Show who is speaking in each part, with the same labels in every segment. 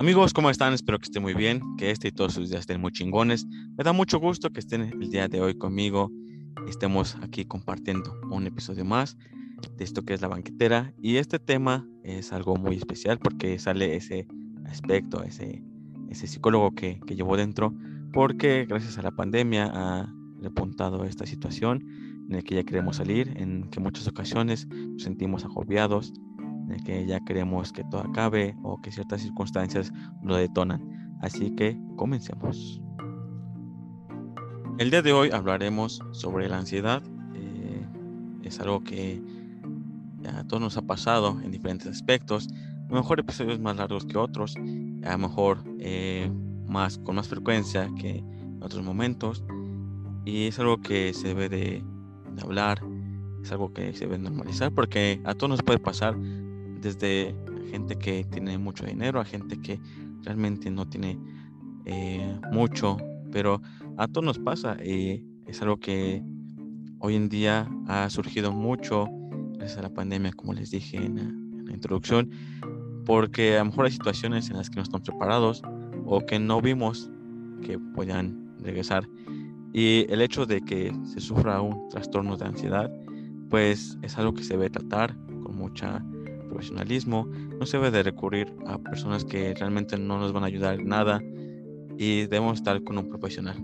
Speaker 1: Amigos, ¿cómo están? Espero que estén muy bien, que este y todos sus días estén muy chingones. Me da mucho gusto que estén el día de hoy conmigo. Estemos aquí compartiendo un episodio más de esto que es la banquetera. Y este tema es algo muy especial porque sale ese aspecto, ese, ese psicólogo que, que llevo dentro, porque gracias a la pandemia ha repuntado esta situación en la que ya queremos salir, en que muchas ocasiones nos sentimos agobiados, que ya queremos que todo acabe o que ciertas circunstancias lo detonan. Así que comencemos. El día de hoy hablaremos sobre la ansiedad. Eh, es algo que a todos nos ha pasado en diferentes aspectos. A lo mejor episodios más largos que otros, a lo mejor eh, más con más frecuencia que en otros momentos. Y es algo que se debe de, de hablar, es algo que se debe normalizar porque a todos nos puede pasar desde gente que tiene mucho dinero a gente que realmente no tiene eh, mucho, pero a todos nos pasa y es algo que hoy en día ha surgido mucho gracias a la pandemia, como les dije en la, introducción, porque a lo mejor hay situaciones en las que no estamos preparados o que no vimos que puedan regresar. Y el hecho de que se sufra un trastorno de ansiedad, pues es algo que se debe tratar con mucha profesionalismo, no se debe de recurrir a personas que realmente no nos van a ayudar nada y debemos estar con un profesional.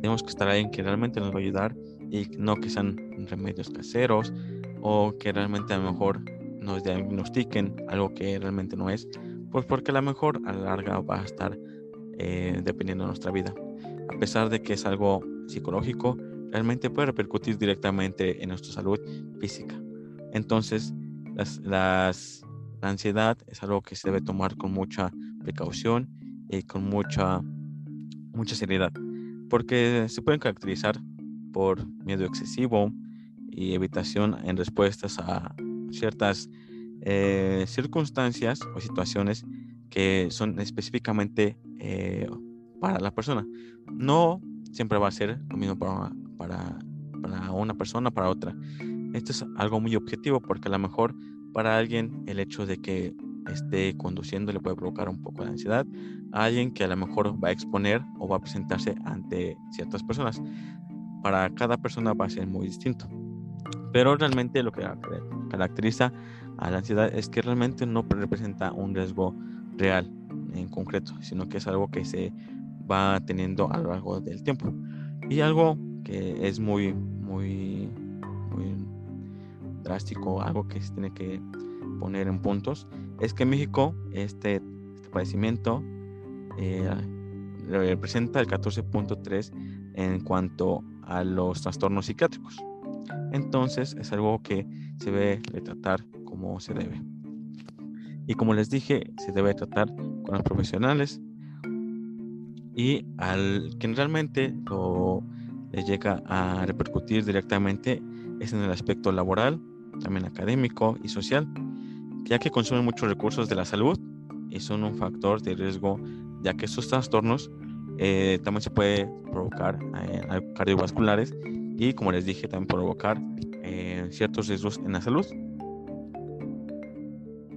Speaker 1: Tenemos que estar alguien que realmente nos va a ayudar y no que sean remedios caseros o que realmente a lo mejor nos diagnostiquen algo que realmente no es, pues porque a lo mejor a la larga va a estar eh, dependiendo de nuestra vida. A pesar de que es algo psicológico, realmente puede repercutir directamente en nuestra salud física. Entonces, las, la ansiedad es algo que se debe tomar con mucha precaución y con mucha, mucha seriedad, porque se pueden caracterizar por miedo excesivo y evitación en respuestas a ciertas eh, circunstancias o situaciones que son específicamente eh, para la persona. No siempre va a ser lo mismo para, para, para una persona, para otra. Esto es algo muy objetivo porque a lo mejor para alguien el hecho de que esté conduciendo le puede provocar un poco de ansiedad a alguien que a lo mejor va a exponer o va a presentarse ante ciertas personas. Para cada persona va a ser muy distinto. Pero realmente lo que caracteriza a la ansiedad es que realmente no representa un riesgo real en concreto, sino que es algo que se va teniendo a lo largo del tiempo. Y algo que es muy, muy drástico, algo que se tiene que poner en puntos, es que en México este, este padecimiento eh, representa el 14.3 en cuanto a los trastornos psiquiátricos. Entonces es algo que se debe tratar como se debe. Y como les dije, se debe tratar con los profesionales y al quien realmente lo les llega a repercutir directamente es en el aspecto laboral también académico y social, ya que consumen muchos recursos de la salud y son un factor de riesgo, ya que estos trastornos eh, también se puede provocar eh, cardiovasculares y, como les dije, también provocar eh, ciertos riesgos en la salud.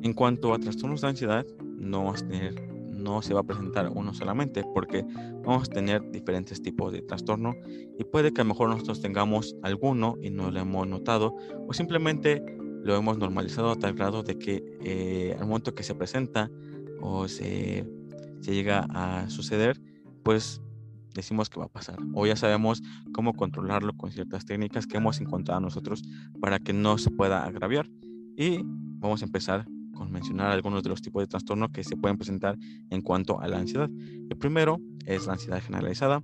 Speaker 1: En cuanto a trastornos de ansiedad, no vas a tener no se va a presentar uno solamente porque vamos a tener diferentes tipos de trastorno y puede que a lo mejor nosotros tengamos alguno y no lo hemos notado o simplemente lo hemos normalizado a tal grado de que eh, al momento que se presenta o se, llega a suceder, pues decimos que va a pasar o ya sabemos cómo controlarlo con ciertas técnicas que hemos encontrado nosotros para que no se pueda agraviar y vamos a empezar con mencionar algunos de los tipos de trastorno que se pueden presentar en cuanto a la ansiedad. El primero es la ansiedad generalizada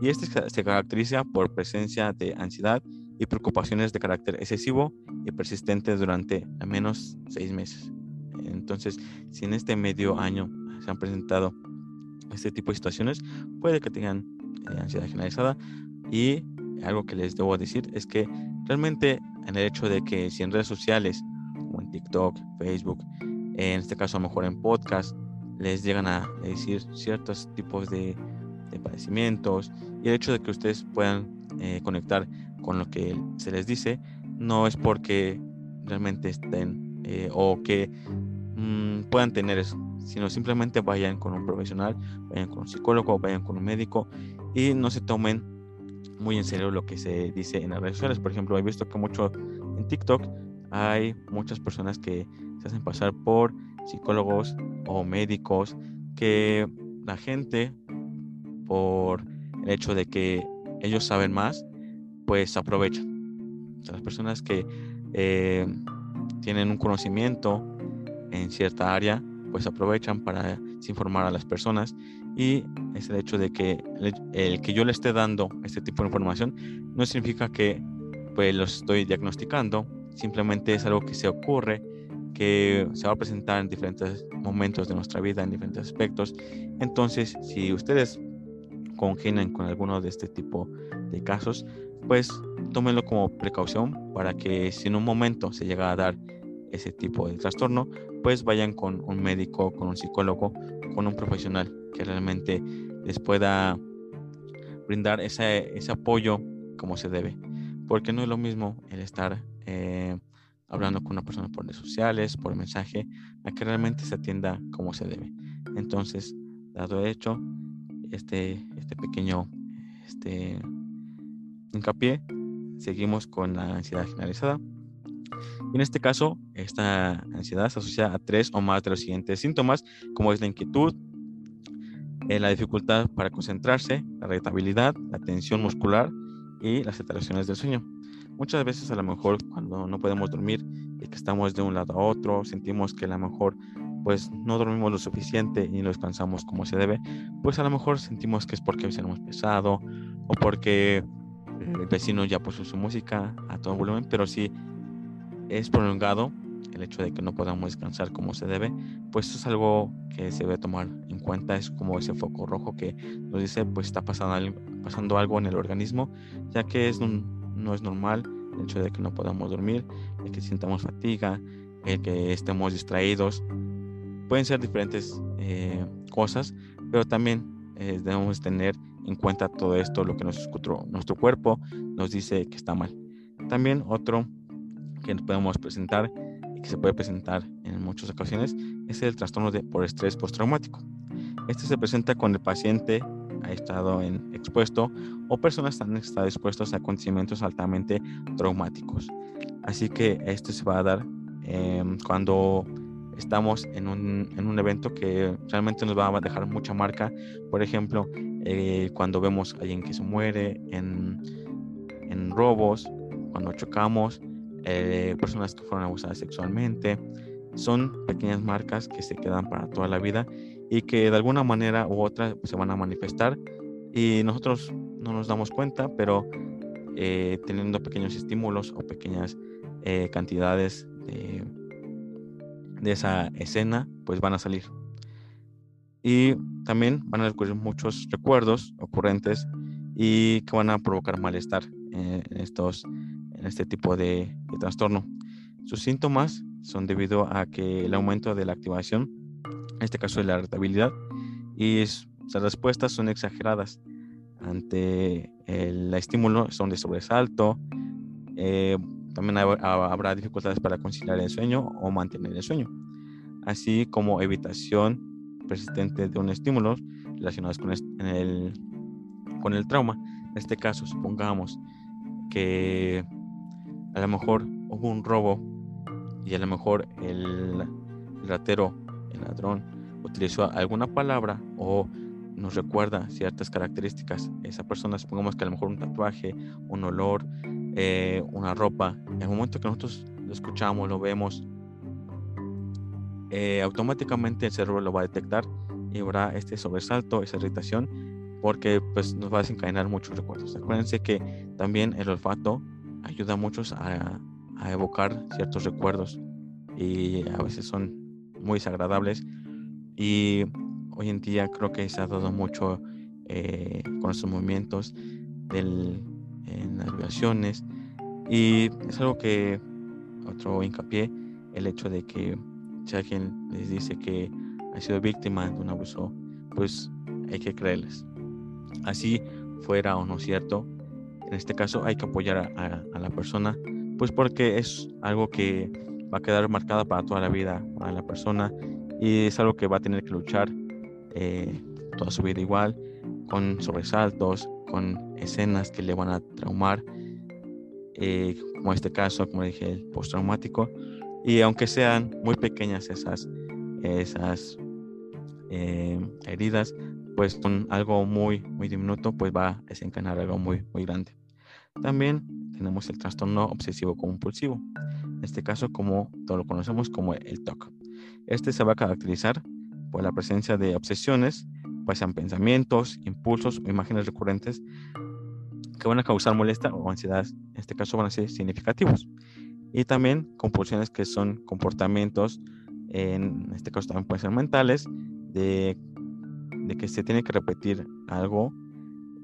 Speaker 1: y este se caracteriza por presencia de ansiedad y preocupaciones de carácter excesivo y persistente durante al menos seis meses. Entonces, si en este medio año se han presentado este tipo de situaciones, puede que tengan eh, ansiedad generalizada y algo que les debo decir es que realmente en el hecho de que si en redes sociales TikTok, Facebook, en este caso a lo mejor en podcast, les llegan a decir ciertos tipos de, padecimientos y el hecho de que ustedes puedan eh, conectar con lo que se les dice no es porque realmente estén eh, o que mm, puedan tener sino simplemente vayan con un profesional, vayan con un psicólogo, vayan con un médico y no se tomen muy en serio lo que se dice en las redes sociales. Por ejemplo, he visto que mucho en TikTok hay muchas personas que se hacen pasar por psicólogos o médicos que la gente por el hecho de que ellos saben más, pues aprovechan. las personas que eh, tienen un conocimiento en cierta área, pues aprovechan para informar a las personas y es el hecho de que el, que yo le esté dando este tipo de información no significa que pues lo estoy diagnosticando, simplemente es algo que se ocurre, que se va a presentar en diferentes momentos de nuestra vida, en diferentes aspectos. Entonces, si ustedes congenian con alguno de este tipo de casos, pues tómenlo como precaución para que si en un momento se llega a dar ese tipo de trastorno, pues vayan con un médico, con un psicólogo, con un profesional que realmente les pueda brindar ese, ese apoyo como se debe. Porque no es lo mismo el estar eh, hablando con una persona por redes sociales, por mensaje, a que realmente se atienda como se debe. Entonces, dado hecho, este, este pequeño este, hincapié, seguimos con la ansiedad generalizada. En este caso, esta ansiedad se asocia a tres o más de los siguientes síntomas, como es la inquietud, eh, la dificultad para concentrarse, la irritabilidad, la tensión muscular y las alteraciones del sueño. Muchas veces a lo mejor cuando no podemos dormir y que estamos de un lado a otro, sentimos que a lo mejor pues no dormimos lo suficiente y no descansamos como se debe, pues a lo mejor sentimos que es porque hemos pesado o porque el vecino ya puso su música a todo volumen, pero si es prolongado el hecho de que no podamos descansar como se debe, pues eso es algo que se debe tomar en cuenta, es como ese foco rojo que nos dice pues está pasando, pasando algo en el organismo, ya que es no es normal el hecho de que no podamos dormir, el que sintamos fatiga, el que estemos distraídos, pueden ser diferentes eh, cosas, pero también eh, debemos tener en cuenta todo esto, lo que nuestro, nuestro cuerpo nos dice que está mal. También otro que podemos presentar y que se puede presentar en muchas ocasiones es el trastorno de, por estrés postraumático. Este se presenta cuando el paciente ha estado expuesto o personas han estado expuestos a acontecimientos altamente traumáticos. Así que esto se va a dar em, cuando estamos en un, en un, evento que realmente nos va a dejar mucha marca. Por ejemplo, eh, cuando vemos a alguien que se muere, en, en robos, cuando chocamos, eh, personas que fueron abusadas sexualmente. Son pequeñas marcas que se quedan para toda la vida y que de alguna manera u otra se van a manifestar y nosotros no nos damos cuenta, pero eh, teniendo pequeños estímulos o pequeñas cantidades de esa escena, pues van a salir. Y también van a descubrir muchos recuerdos ocurrentes y que van a provocar malestar en, estos, en este tipo de, trastorno. Sus síntomas son debido a que el aumento de la activación, en este caso de la irritabilidad, y sus respuestas son exageradas ante el estímulo, son de sobresalto, eh, también habrá dificultades para conciliar el sueño o mantener el sueño, así como evitación persistente de un estímulo relacionados con, el, con el trauma. En este caso, supongamos que a lo mejor hubo un robo y a lo mejor el ratero, el ladrón, utilizó alguna palabra o nos recuerda ciertas características. Esa persona, supongamos que a lo mejor un tatuaje, un olor, eh, una ropa, en el momento que nosotros lo escuchamos, lo vemos, eh, automáticamente el cerebro lo va a detectar y habrá este sobresalto, esa irritación, porque pues nos va a desencadenar muchos recuerdos. Acuérdense que también el olfato ayuda mucho a, a evocar ciertos recuerdos y a veces son muy desagradables y hoy en día creo que se ha dado mucho eh, con estos movimientos del en las violaciones. Y es algo que, otro hincapié, el hecho de que si alguien les dice que ha sido víctima de un abuso, pues hay que creerles. Así fuera o no cierto, en este caso hay que apoyar a, la persona, pues porque es algo que va a quedar marcada para toda la vida para la persona y es algo que va a tener que luchar eh, toda su vida igual, con sobresaltos, con escenas que le van a traumar, eh, como este caso, como dije, el postraumático, y aunque sean muy pequeñas esas, esas eh, heridas, pues con algo muy, muy diminuto, pues va a desencadenar algo muy, muy grande. También tenemos el trastorno obsesivo compulsivo. Este caso, como lo conocemos como el TOC. Este se va a caracterizar por la presencia de obsesiones, pues sean pensamientos, impulsos o imágenes recurrentes que van a causar molestia o ansiedad, en este caso van a ser significativos. Y también compulsiones que son comportamientos, en este caso también pueden ser mentales, de, que se tiene que repetir algo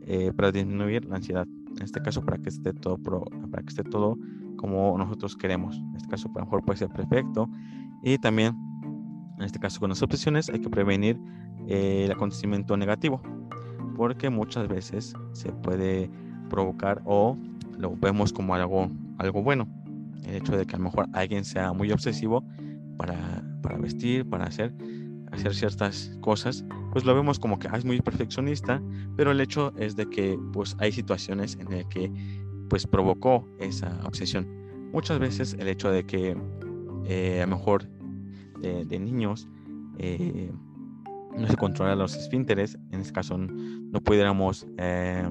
Speaker 1: eh, para disminuir la ansiedad. En este caso, para que esté todo, para que esté todo como nosotros queremos. En este caso, a lo mejor puede ser perfecto. Y también, en este caso, con las obsesiones hay que prevenir eh, el acontecimiento negativo, porque muchas veces se puede provocar o lo vemos como algo, algo bueno. El hecho de que a lo mejor alguien sea muy obsesivo para, para vestir, para hacer, hacer ciertas cosas, pues lo vemos como que ah, es muy perfeccionista, pero el hecho es de que pues hay situaciones en las que pues provocó esa obsesión. Muchas veces el hecho de que eh, a lo mejor de, niños eh, no se controla los esfínteres, en este caso no pudiéramos eh,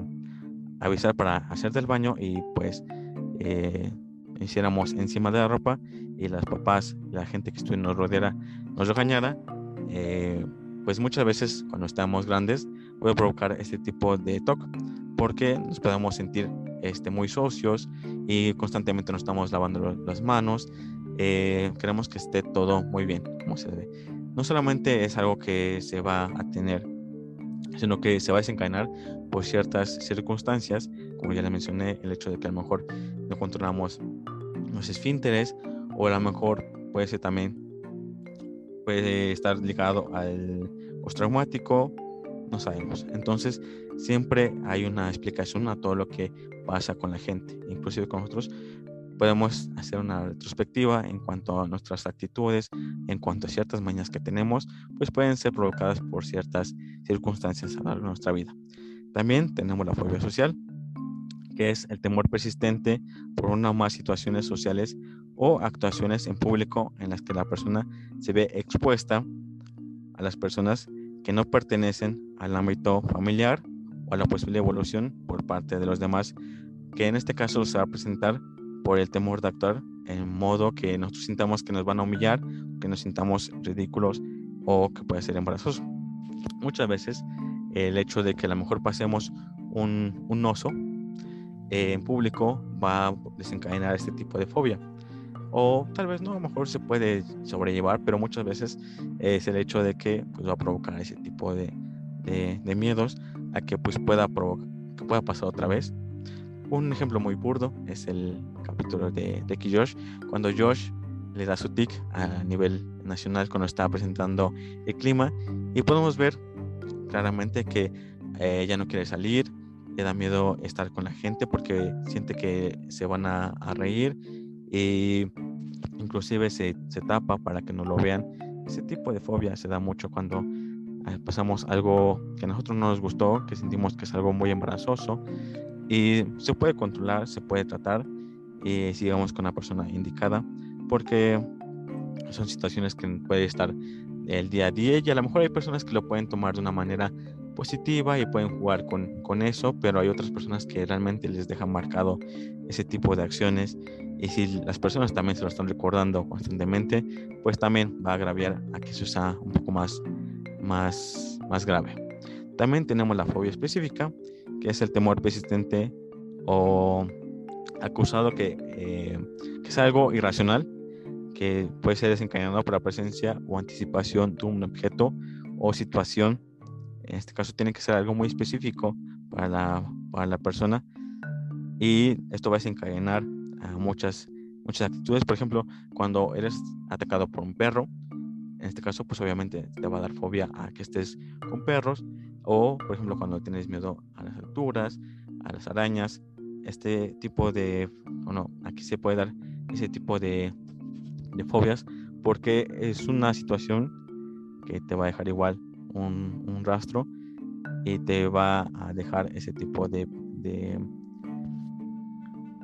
Speaker 1: avisar para hacer del baño y pues hiciéramos encima de la ropa y las papás, la gente que nos rodeara, nos regañara, pues muchas veces cuando estamos grandes puede provocar este tipo de TOC porque nos podemos sentir este, muy socios y constantemente nos estamos lavando las manos. Eh, queremos que esté todo muy bien, como se debe. No solamente es algo que se va a tener, sino que se va a desencadenar por ciertas circunstancias, como ya le mencioné, el hecho de que a lo mejor no controlamos los esfínteres o a lo mejor puede ser también puede estar ligado al postraumático, no sabemos. Entonces, siempre hay una explicación a todo lo que pasa con la gente, inclusive con nosotros. Podemos hacer una retrospectiva en cuanto a nuestras actitudes, en cuanto a ciertas mañas que tenemos, pues pueden ser provocadas por ciertas circunstancias a lo largo de nuestra vida. También tenemos la fobia social, que es el temor persistente por una o más situaciones sociales o actuaciones en público en las que la persona se ve expuesta a las personas que no pertenecen al ámbito familiar o a la posible evolución por parte de los demás, que en este caso se va a presentar por el temor de actuar en modo que nosotros sintamos que nos van a humillar, que nos sintamos ridículos o que puede ser embarazoso. Muchas veces el hecho de que a lo mejor pasemos un, un oso eh, en público va a desencadenar este tipo de fobia o tal vez no, a lo mejor se puede sobrellevar, pero muchas veces es el hecho de que pues, va a provocar ese tipo de, de, miedos a que pues pueda, que pueda pasar otra vez. Un ejemplo muy burdo es el capítulo de, de Josh, cuando Josh le da su tic a nivel nacional cuando está presentando el clima y podemos ver claramente que eh, ella no quiere salir, le da miedo estar con la gente porque siente que se van a, reír y inclusive se, se, tapa para que no lo vean. Ese tipo de fobia se da mucho cuando pasamos algo que a nosotros no nos gustó, que sentimos que es algo muy embarazoso y se puede controlar, se puede tratar y sigamos con la persona indicada porque son situaciones que puede estar el día a día y a lo mejor hay personas que lo pueden tomar de una manera positiva y pueden jugar con, con eso, pero hay otras personas que realmente les dejan marcado ese tipo de acciones y si las personas también se lo están recordando constantemente, pues también va a agraviar a que eso sea un poco más, más, más grave. También tenemos la fobia específica, que es el temor persistente o acusado que, eh, que es algo irracional, que puede ser desencadenado por la presencia o anticipación de un objeto o situación. En este caso tiene que ser algo muy específico para la, para la persona y esto va a desencadenar muchas, muchas actitudes. Por ejemplo, cuando eres atacado por un perro, en este caso, pues obviamente te va a dar fobia a que estés con perros. O, por ejemplo, cuando tienes miedo a las alturas, a las arañas, este tipo de, bueno, aquí se puede dar ese tipo de, de fobias porque es una situación que te va a dejar igual un, un rastro y te va a dejar ese tipo de, de,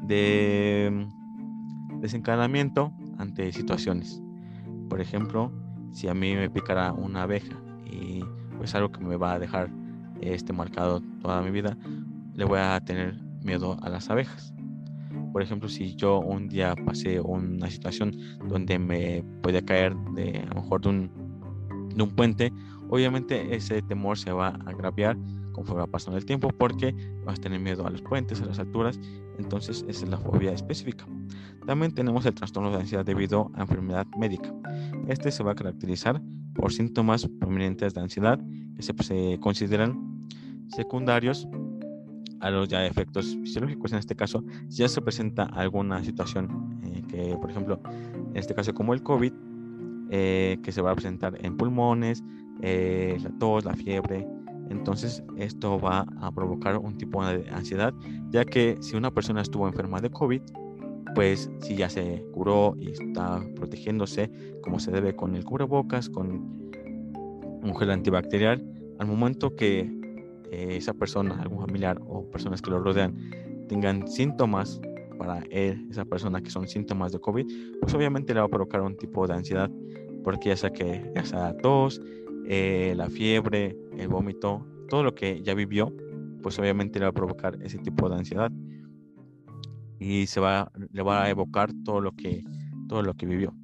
Speaker 1: de desencadenamiento ante situaciones. Por ejemplo, si a mí me picara una abeja y pues algo que me va a dejar este marcado toda mi vida, le voy a tener miedo a las abejas. Por ejemplo, si yo un día pasé una situación donde me podía caer de mejor de un, de un puente, obviamente ese temor se va a agraviar conforme va pasando el tiempo porque vas a tener miedo a los puentes, a las alturas, entonces esa es la fobia específica. También tenemos el trastorno de ansiedad debido a enfermedad médica. Este se va a caracterizar por síntomas prominentes de ansiedad que se, consideran secundarios a los ya efectos fisiológicos. En este caso, si ya se presenta alguna situación eh, que, por ejemplo, en este caso como el COVID, eh, que se va a presentar en pulmones, eh, la tos, la fiebre, entonces esto va a provocar un tipo de ansiedad, ya que si una persona estuvo enferma de COVID, pues si ya se curó y está protegiéndose como se debe con el cubrebocas, con un gel antibacterial, al momento que eh, esa persona, algún familiar o personas que lo rodean tengan síntomas para él, esa persona que son síntomas de COVID, pues obviamente le va a provocar un tipo de ansiedad, porque ya sea que ya sea tos, eh, la fiebre, el vómito, todo lo que ya vivió, pues obviamente le va a provocar ese tipo de ansiedad y se va, le va a evocar todo lo que, todo lo que vivió.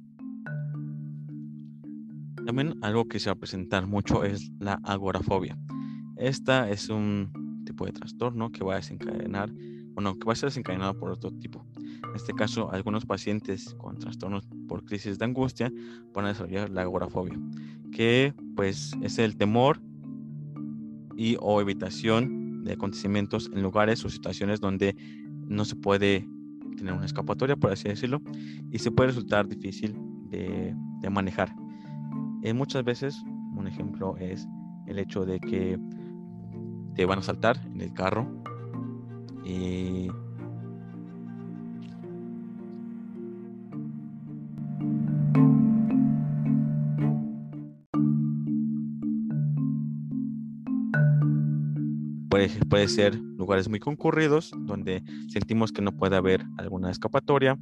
Speaker 1: También algo que se va a presentar mucho es la agorafobia. Esta es un tipo de trastorno que va a desencadenar, bueno, que va a ser desencadenado por otro tipo. En este caso, algunos pacientes con trastornos por crisis de angustia van a desarrollar la agorafobia, que pues es el temor y o evitación de acontecimientos en lugares o situaciones donde no se puede tener una escapatoria, por así decirlo, y se puede resultar difícil de, manejar. Eh, muchas veces, un ejemplo es el hecho de que te van a saltar en el carro y Puede, ser lugares muy concurridos donde sentimos que no puede haber alguna escapatoria.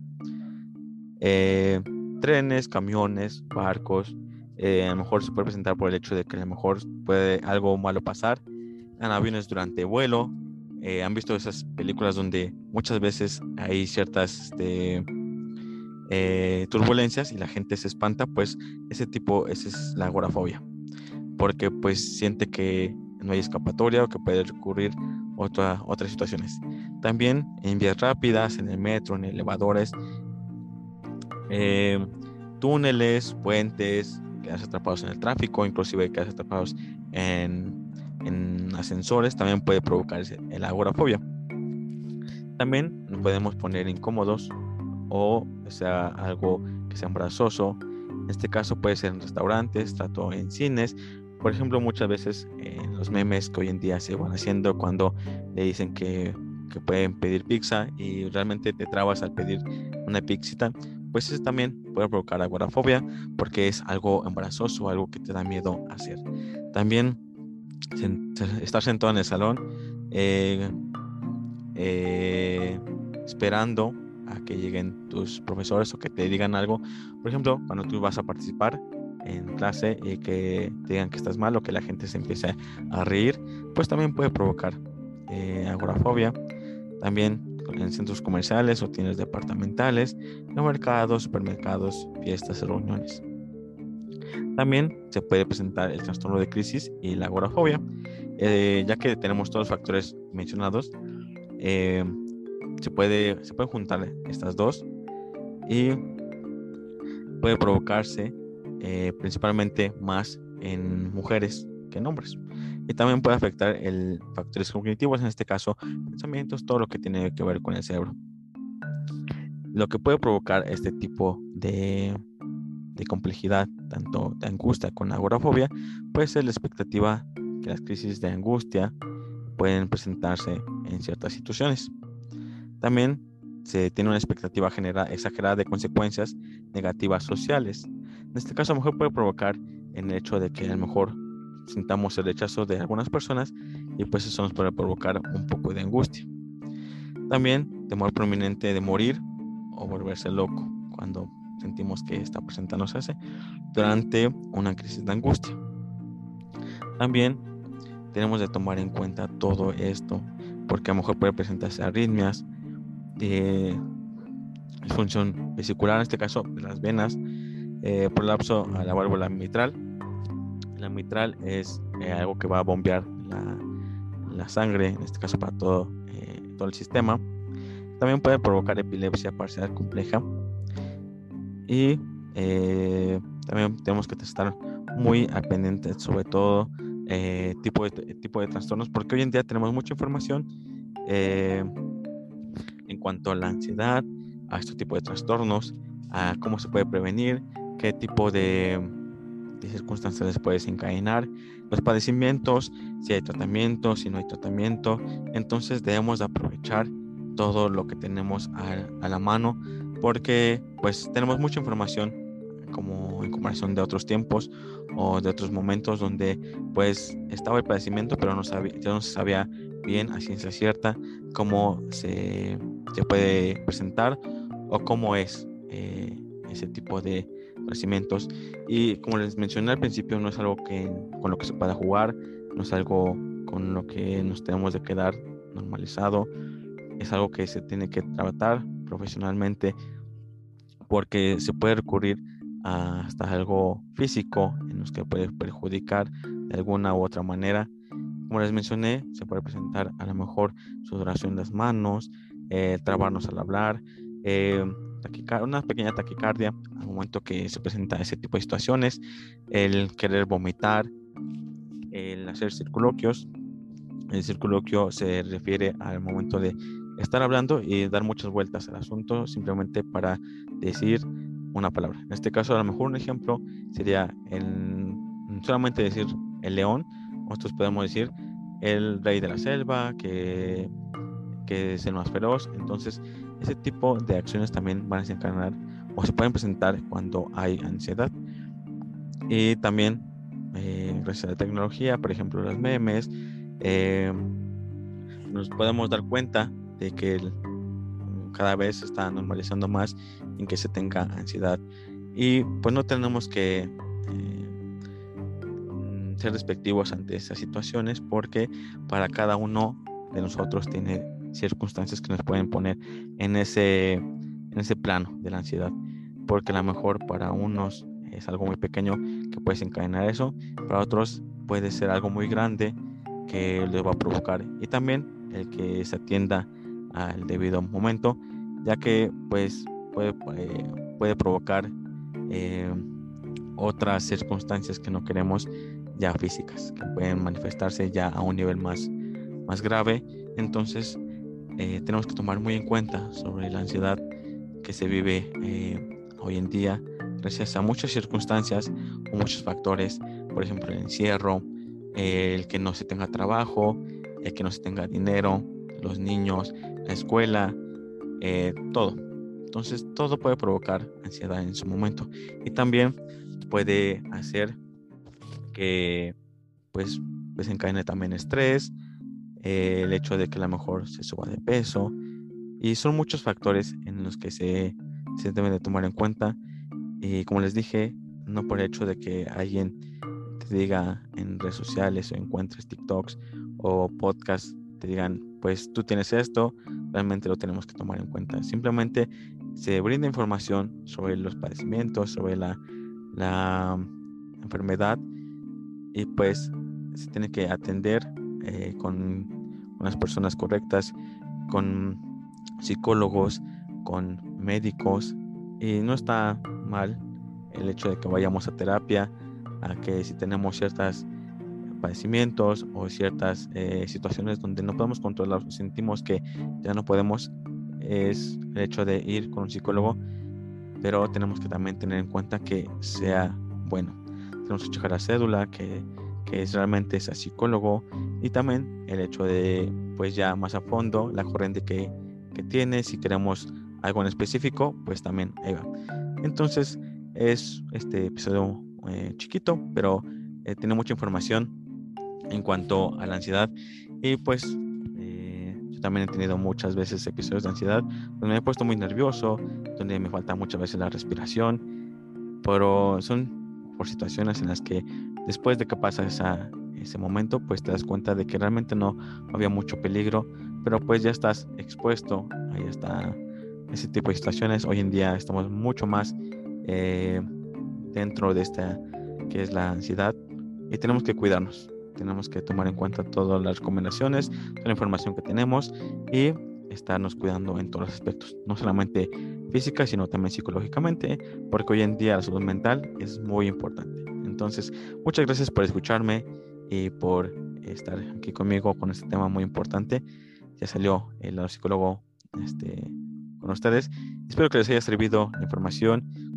Speaker 1: Eh, trenes, camiones, barcos. Eh, a lo mejor se puede presentar por el hecho de que a lo mejor puede algo malo pasar. En aviones durante vuelo. Eh, han visto esas películas donde muchas veces hay ciertas este, turbulencias y la gente se espanta. Pues ese tipo, es la agorafobia. Porque pues siente que no hay escapatoria o que puede recurrir a otras situaciones. También en vías rápidas, en el metro, en elevadores, eh, túneles, puentes, quedarse atrapados en el tráfico, inclusive quedarse atrapados en, en ascensores, también puede provocar el agorafobia. También nos podemos poner incómodos o sea algo que sea embarazoso. En este caso puede ser en restaurantes, trato en cines, por ejemplo, muchas veces en los memes que hoy en día se van haciendo cuando le dicen que, pueden pedir pizza y realmente te trabas al pedir una pizza, pues eso también puede provocar agorafobia porque es algo embarazoso, algo que te da miedo hacer. También estar sentado en el salón eh, eh, esperando a que lleguen tus profesores o que te digan algo. Por ejemplo, cuando tú vas a participar en clase y que digan que estás mal o que la gente se empiece a reír, pues también puede provocar eh, agorafobia. También en centros comerciales o tiendas departamentales, en mercados, supermercados, fiestas y reuniones. También se puede presentar el trastorno de crisis y la agorafobia, eh, ya que tenemos todos los factores mencionados. Eh, se, puede, se pueden juntar estas dos y puede provocarse eh, principalmente más en mujeres que en hombres. Y también puede afectar el factores cognitivos, en este caso pensamientos, todo lo que tiene que ver con el cerebro. Lo que puede provocar este tipo de, de complejidad, tanto de angustia con agorafobia, puede ser la expectativa que las crisis de angustia pueden presentarse en ciertas situaciones. También se tiene una expectativa general, exagerada de consecuencias negativas sociales, en este caso, a lo mejor puede provocar el hecho de que a lo mejor sintamos el rechazo de algunas personas y pues eso nos puede provocar un poco de angustia. También temor prominente de morir o volverse loco cuando sentimos que esta presentándose durante una crisis de angustia. También tenemos de tomar en cuenta todo esto porque a lo mejor puede presentarse arritmias, de disfunción vesicular, en este caso de las venas, eh, prolapso a la válvula mitral. La mitral es eh, algo que va a bombear la, la, sangre, en este caso para todo, eh, todo el sistema. También puede provocar epilepsia parcial compleja. Y eh, también tenemos que estar muy al sobre todo tipo, de, tipo de trastornos, porque hoy en día tenemos mucha información en cuanto a la ansiedad, a este tipo de trastornos, a cómo se puede prevenir, qué tipo de, circunstancias les puede desencadenar, los padecimientos, si hay tratamiento, si no hay tratamiento. Entonces debemos de aprovechar todo lo que tenemos a, la mano porque pues tenemos mucha información como en comparación de otros tiempos o de otros momentos donde pues estaba el padecimiento pero no, sabía, no se sabía bien a ciencia cierta cómo se, se puede presentar o cómo es eh, ese tipo de padecimientos. Y como les mencioné al principio no es algo que con lo que se pueda jugar no es algo con lo que nos tenemos de quedar normalizado. Es algo que se tiene que tratar profesionalmente porque se puede recurrir hasta algo físico en los que puede perjudicar de alguna u otra manera como les mencioné, se puede presentar a lo mejor sudoración en las manos, eh, trabarnos al hablar, eh, una pequeña taquicardia al momento que se presenta ese tipo de situaciones, el querer vomitar, el hacer circuloquios. El circuloquio se refiere al momento de estar hablando y dar muchas vueltas al asunto simplemente para decir una palabra. En este caso, a lo mejor un ejemplo sería el, solamente decir el león, nosotros podemos decir el rey de la selva, que, que es el más feroz. Entonces, ese tipo de acciones también van a desencadenar o se pueden presentar cuando hay ansiedad. Y también, eh, gracias a la tecnología, por ejemplo, los memes, eh, nos podemos dar cuenta de que cada vez se está normalizando más en que se tenga ansiedad. Y pues no tenemos que eh, ser respectivos ante esas situaciones porque para cada uno de nosotros tiene circunstancias que nos pueden poner en ese, en ese plano de la ansiedad. Porque a lo mejor para unos es algo muy pequeño que puede desencadenar eso, para otros puede ser algo muy grande que les va a provocar. Y también el que se atienda al debido momento, ya que pues puede, puede, provocar eh, otras circunstancias que no queremos ya físicas, que pueden manifestarse ya a un nivel más, más grave. Entonces, eh, tenemos que tomar muy en cuenta sobre la ansiedad que se vive eh, hoy en día gracias a muchas circunstancias o muchos factores, por ejemplo, el encierro, el que no se tenga trabajo, el que no se tenga dinero, los niños, la escuela, eh, todo. Entonces, todo puede provocar ansiedad en su momento. Y también puede hacer que pues desencadene también estrés, eh, el hecho de que a lo mejor se suba de peso. Y son muchos factores en los que se, se deben de tomar en cuenta. Y como les dije, no por el hecho de que alguien te diga en redes sociales o encuentres TikToks o podcasts, te digan, pues tú tienes esto, realmente lo tenemos que tomar en cuenta. Simplemente se brinda información sobre los padecimientos, sobre la, la enfermedad y pues se tiene que atender eh, con, las personas correctas, con psicólogos, con médicos y no está mal el hecho de que vayamos a terapia, a que si tenemos ciertos padecimientos o ciertas eh, situaciones donde no podemos controlar, sentimos que ya no podemos, es el hecho de ir con un psicólogo, pero tenemos que también tener en cuenta que sea bueno tenemos que checar la cédula, que, que es realmente ese psicólogo y también el hecho de, pues ya más a fondo, la corriente que, que tiene, si queremos algo en específico, pues también ahí va. Entonces es este episodio eh, chiquito, pero eh, tiene mucha información en cuanto a la ansiedad. Y pues yo también he tenido muchas veces episodios de ansiedad donde me he puesto muy nervioso, donde me falta muchas veces la respiración, pero son por situaciones en las que después de que pasa esa, ese momento, pues te das cuenta de que realmente no había mucho peligro, pero pues ya estás expuesto, ahí está ese tipo de situaciones. Hoy en día estamos mucho más eh, dentro de esta que es la ansiedad y tenemos que cuidarnos. Tenemos que tomar en cuenta todas las recomendaciones, toda la información que tenemos y estarnos cuidando en todos los aspectos, no solamente física, sino también psicológicamente, porque hoy en día la salud mental es muy importante. Entonces, muchas gracias por escucharme y por estar aquí conmigo con este tema muy importante. Ya salió el psicólogo este, con ustedes. Espero que les haya servido la información.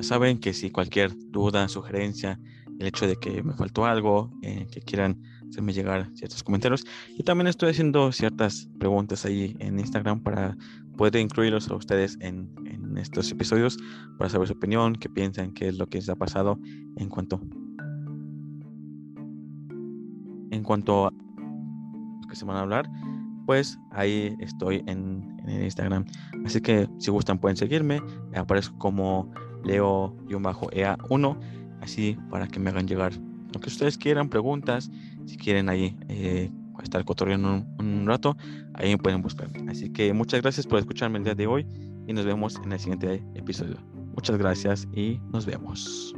Speaker 1: Saben que si cualquier duda, sugerencia, el hecho de que me faltó algo, eh, que quieran hacerme llegar ciertos comentarios. Y también estoy haciendo ciertas preguntas ahí en Instagram para poder incluirlos a ustedes en, estos episodios, para saber su opinión, qué piensan, qué es lo que les ha pasado en cuanto en cuanto a lo que se van a hablar, pues ahí estoy en, en Instagram. Así que si gustan pueden seguirme. Aparezco como leo-ea1, así para que me hagan llegar lo que ustedes quieran, preguntas, si quieren ahí eh, estar cotorreando un, un rato, ahí me pueden buscar. Así que muchas gracias por escucharme el día de hoy y nos vemos en el siguiente episodio. Muchas gracias y nos vemos.